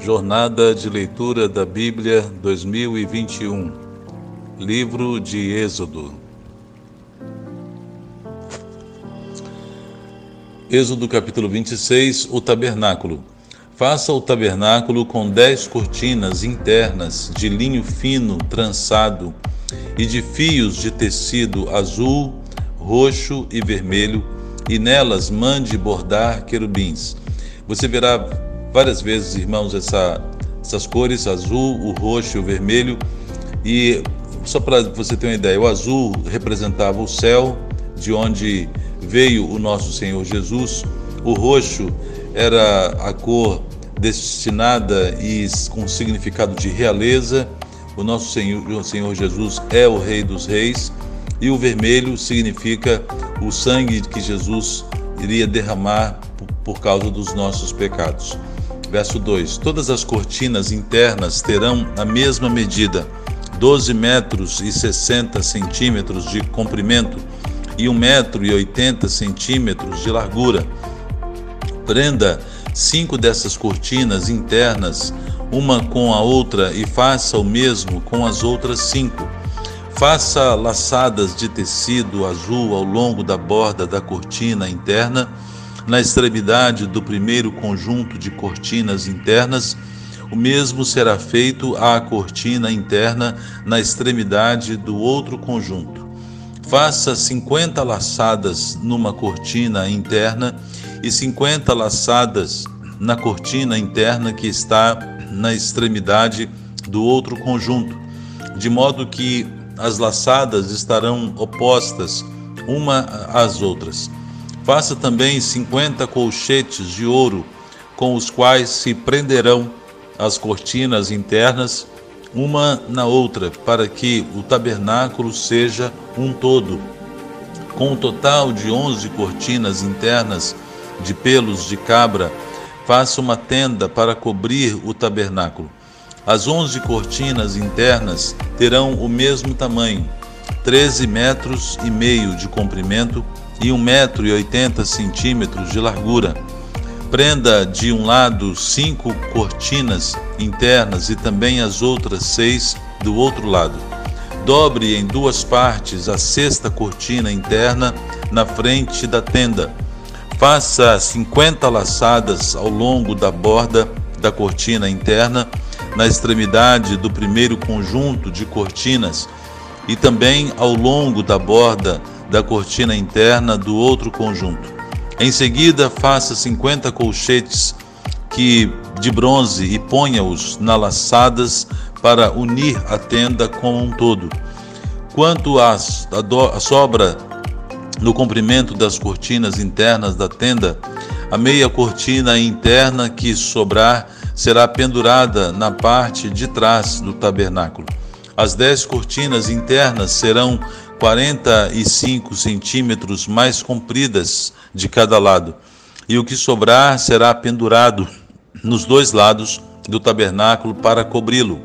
Jornada de Leitura da Bíblia 2021 Livro de Êxodo. Êxodo capítulo 26 O Tabernáculo. Faça o tabernáculo com dez cortinas internas de linho fino trançado e de fios de tecido azul, roxo e vermelho, e nelas mande bordar querubins. Você verá várias vezes, irmãos, essa, essas cores, azul, o roxo e o vermelho. E só para você ter uma ideia, o azul representava o céu, de onde veio o nosso Senhor Jesus. O roxo era a cor destinada e com significado de realeza. O nosso Senhor, o Senhor Jesus é o Rei dos Reis. E o vermelho significa o sangue que Jesus iria derramar por causa dos nossos pecados. Verso 2: Todas as cortinas internas terão a mesma medida, 12 metros e 60 centímetros de comprimento e 1 metro e 80 centímetros de largura. Prenda cinco dessas cortinas internas, uma com a outra, e faça o mesmo com as outras cinco. Faça laçadas de tecido azul ao longo da borda da cortina interna na extremidade do primeiro conjunto de cortinas internas, o mesmo será feito à cortina interna na extremidade do outro conjunto. Faça 50 laçadas numa cortina interna e 50 laçadas na cortina interna que está na extremidade do outro conjunto, de modo que as laçadas estarão opostas uma às outras. Faça também cinquenta colchetes de ouro, com os quais se prenderão as cortinas internas, uma na outra, para que o tabernáculo seja um todo. Com um total de onze cortinas internas de pelos de cabra, faça uma tenda para cobrir o tabernáculo. As onze cortinas internas terão o mesmo tamanho, treze metros e meio de comprimento e 1,80 metro de largura. Prenda de um lado cinco cortinas internas e também as outras seis do outro lado. Dobre em duas partes a sexta cortina interna na frente da tenda. Faça 50 laçadas ao longo da borda da cortina interna, na extremidade do primeiro conjunto de cortinas, e também ao longo da borda da cortina interna do outro conjunto. Em seguida, faça 50 colchetes que de bronze e ponha-os na laçadas para unir a tenda como um todo. Quanto à sobra no comprimento das cortinas internas da tenda, a meia cortina interna que sobrar será pendurada na parte de trás do tabernáculo. As dez cortinas internas serão 45 centímetros mais compridas de cada lado, e o que sobrar será pendurado nos dois lados do tabernáculo para cobri-lo.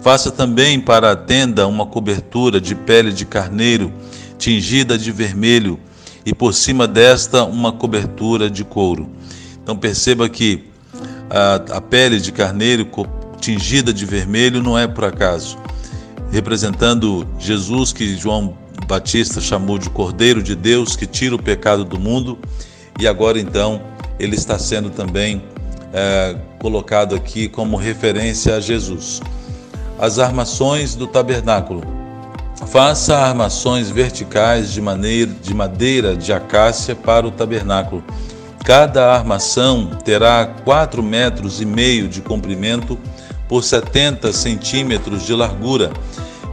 Faça também para a tenda uma cobertura de pele de carneiro, tingida de vermelho, e por cima desta uma cobertura de couro. Então perceba que a, a pele de carneiro tingida de vermelho não é por acaso representando Jesus, que João Batista chamou de Cordeiro de Deus, que tira o pecado do mundo, e agora então ele está sendo também é, colocado aqui como referência a Jesus. As armações do tabernáculo. Faça armações verticais de, maneira, de madeira de acácia para o tabernáculo. Cada armação terá quatro metros e meio de comprimento por 70 centímetros de largura,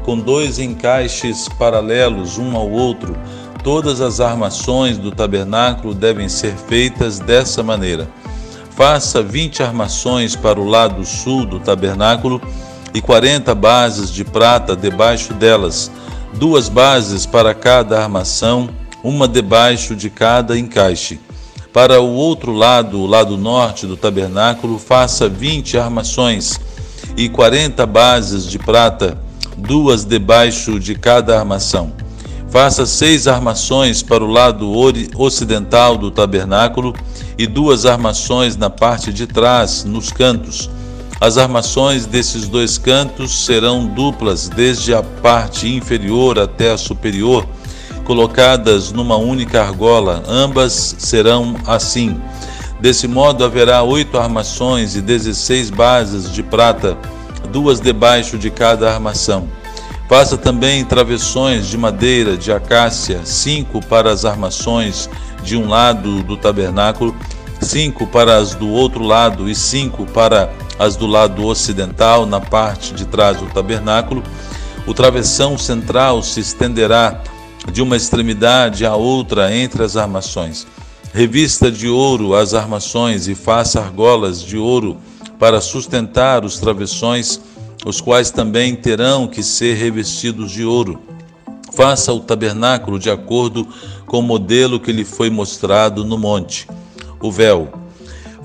com dois encaixes paralelos um ao outro. Todas as armações do tabernáculo devem ser feitas dessa maneira. Faça 20 armações para o lado sul do tabernáculo e 40 bases de prata debaixo delas, duas bases para cada armação, uma debaixo de cada encaixe. Para o outro lado, o lado norte do tabernáculo, faça 20 armações e quarenta bases de prata, duas debaixo de cada armação. Faça seis armações para o lado ocidental do tabernáculo e duas armações na parte de trás, nos cantos. As armações desses dois cantos serão duplas, desde a parte inferior até a superior, colocadas numa única argola. Ambas serão assim. Desse modo haverá oito armações e dezesseis bases de prata, duas debaixo de cada armação. Faça também travessões de madeira de acácia, cinco para as armações de um lado do tabernáculo, cinco para as do outro lado e cinco para as do lado ocidental, na parte de trás do tabernáculo. O travessão central se estenderá de uma extremidade à outra entre as armações. Revista de ouro as armações e faça argolas de ouro para sustentar os travessões, os quais também terão que ser revestidos de ouro. Faça o tabernáculo de acordo com o modelo que lhe foi mostrado no monte. O véu.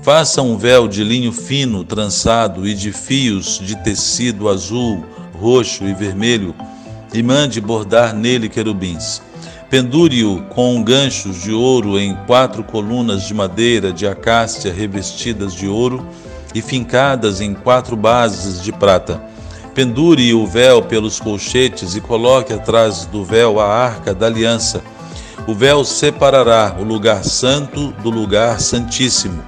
Faça um véu de linho fino, trançado e de fios de tecido azul, roxo e vermelho, e mande bordar nele querubins. Pendure-o com ganchos de ouro em quatro colunas de madeira de acácia revestidas de ouro e fincadas em quatro bases de prata. Pendure o véu pelos colchetes e coloque atrás do véu a arca da aliança. O véu separará o lugar santo do lugar santíssimo.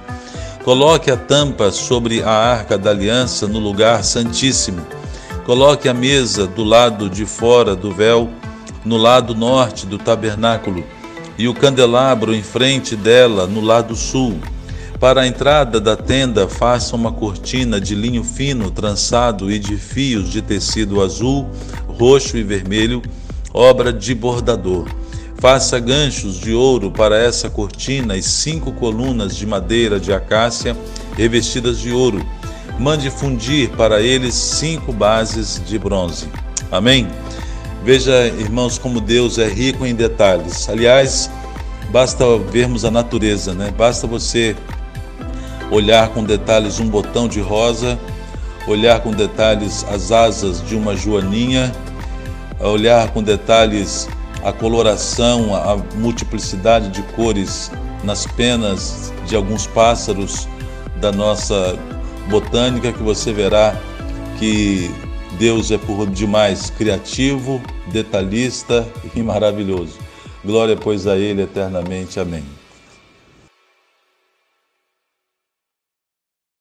Coloque a tampa sobre a arca da aliança no lugar santíssimo. Coloque a mesa do lado de fora do véu, no lado norte do tabernáculo, e o candelabro em frente dela, no lado sul. Para a entrada da tenda, faça uma cortina de linho fino, trançado e de fios de tecido azul, roxo e vermelho, obra de bordador. Faça ganchos de ouro para essa cortina e cinco colunas de madeira de acácia revestidas de ouro. Mande fundir para eles cinco bases de bronze. Amém? Veja, irmãos, como Deus é rico em detalhes. Aliás, basta vermos a natureza, né? Basta você olhar com detalhes um botão de rosa, olhar com detalhes as asas de uma joaninha, olhar com detalhes a coloração, a multiplicidade de cores nas penas de alguns pássaros da nossa botânica, que você verá que Deus é por demais criativo, detalhista e maravilhoso. Glória, pois, a Ele eternamente. Amém.